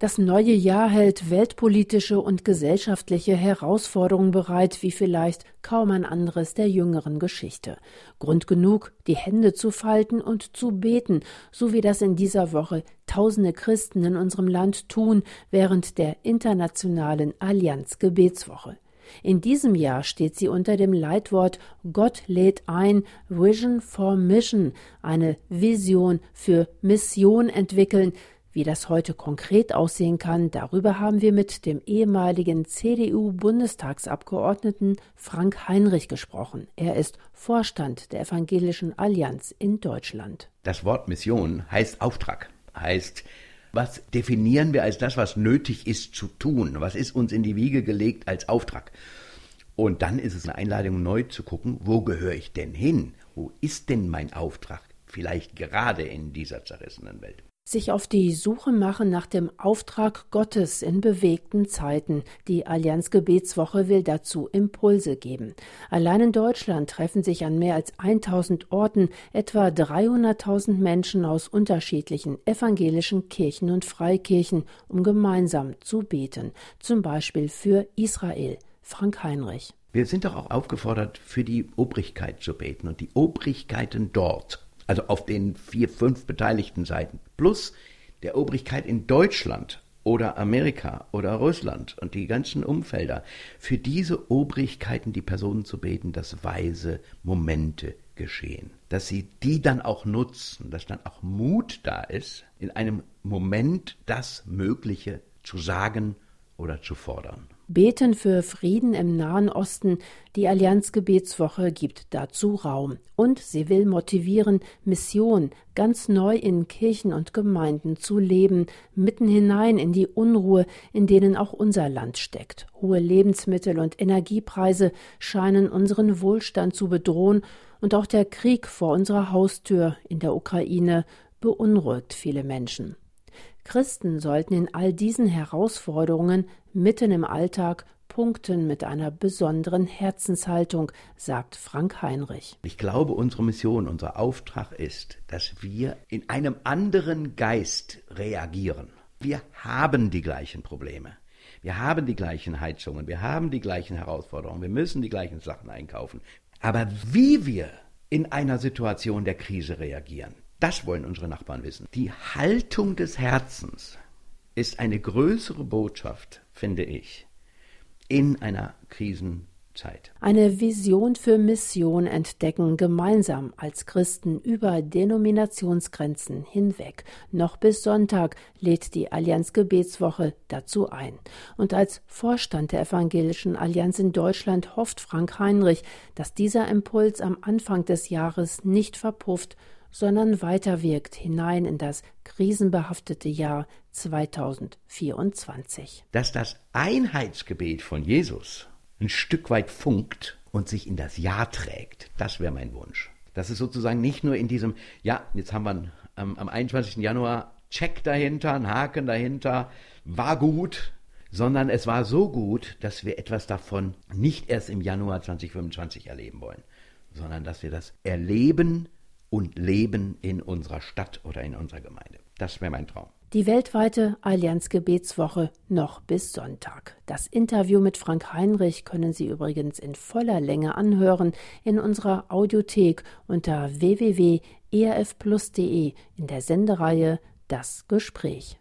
Das neue Jahr hält weltpolitische und gesellschaftliche Herausforderungen bereit, wie vielleicht kaum ein anderes der jüngeren Geschichte. Grund genug, die Hände zu falten und zu beten, so wie das in dieser Woche tausende Christen in unserem Land tun während der internationalen Allianz Gebetswoche. In diesem Jahr steht sie unter dem Leitwort Gott lädt ein, Vision for Mission, eine Vision für Mission entwickeln, wie das heute konkret aussehen kann, darüber haben wir mit dem ehemaligen CDU-Bundestagsabgeordneten Frank Heinrich gesprochen. Er ist Vorstand der Evangelischen Allianz in Deutschland. Das Wort Mission heißt Auftrag, heißt was definieren wir als das, was nötig ist zu tun? Was ist uns in die Wiege gelegt als Auftrag? Und dann ist es eine Einladung, neu zu gucken, wo gehöre ich denn hin? Wo ist denn mein Auftrag? Vielleicht gerade in dieser zerrissenen Welt sich auf die Suche machen nach dem Auftrag Gottes in bewegten Zeiten. Die Allianz Gebetswoche will dazu Impulse geben. Allein in Deutschland treffen sich an mehr als 1000 Orten etwa 300.000 Menschen aus unterschiedlichen evangelischen Kirchen und Freikirchen, um gemeinsam zu beten, zum Beispiel für Israel. Frank Heinrich. Wir sind doch auch aufgefordert, für die Obrigkeit zu beten und die Obrigkeiten dort also auf den vier, fünf beteiligten Seiten, plus der Obrigkeit in Deutschland oder Amerika oder Russland und die ganzen Umfelder, für diese Obrigkeiten die Personen zu beten, dass weise Momente geschehen, dass sie die dann auch nutzen, dass dann auch Mut da ist, in einem Moment das Mögliche zu sagen oder zu fordern. Beten für Frieden im Nahen Osten. Die Allianz Gebetswoche gibt dazu Raum. Und sie will motivieren, Mission ganz neu in Kirchen und Gemeinden zu leben, mitten hinein in die Unruhe, in denen auch unser Land steckt. Hohe Lebensmittel- und Energiepreise scheinen unseren Wohlstand zu bedrohen und auch der Krieg vor unserer Haustür in der Ukraine beunruhigt viele Menschen. Christen sollten in all diesen Herausforderungen mitten im Alltag punkten mit einer besonderen Herzenshaltung, sagt Frank Heinrich. Ich glaube, unsere Mission, unser Auftrag ist, dass wir in einem anderen Geist reagieren. Wir haben die gleichen Probleme. Wir haben die gleichen Heizungen, wir haben die gleichen Herausforderungen, wir müssen die gleichen Sachen einkaufen. Aber wie wir in einer Situation der Krise reagieren, das wollen unsere Nachbarn wissen. Die Haltung des Herzens ist eine größere Botschaft, finde ich, in einer Krisenzeit. Eine Vision für Mission entdecken, gemeinsam als Christen über Denominationsgrenzen hinweg. Noch bis Sonntag lädt die Allianz Gebetswoche dazu ein. Und als Vorstand der Evangelischen Allianz in Deutschland hofft Frank Heinrich, dass dieser Impuls am Anfang des Jahres nicht verpufft, sondern weiterwirkt hinein in das krisenbehaftete Jahr 2024. Dass das Einheitsgebet von Jesus ein Stück weit funkt und sich in das Jahr trägt, das wäre mein Wunsch. Dass es sozusagen nicht nur in diesem, ja, jetzt haben wir ähm, am 21. Januar Check dahinter, ein Haken dahinter, war gut, sondern es war so gut, dass wir etwas davon nicht erst im Januar 2025 erleben wollen, sondern dass wir das erleben und leben in unserer Stadt oder in unserer Gemeinde. Das wäre mein Traum. Die weltweite Allianz Gebetswoche noch bis Sonntag. Das Interview mit Frank Heinrich können Sie übrigens in voller Länge anhören in unserer Audiothek unter www.erfplus.de in der Sendereihe Das Gespräch.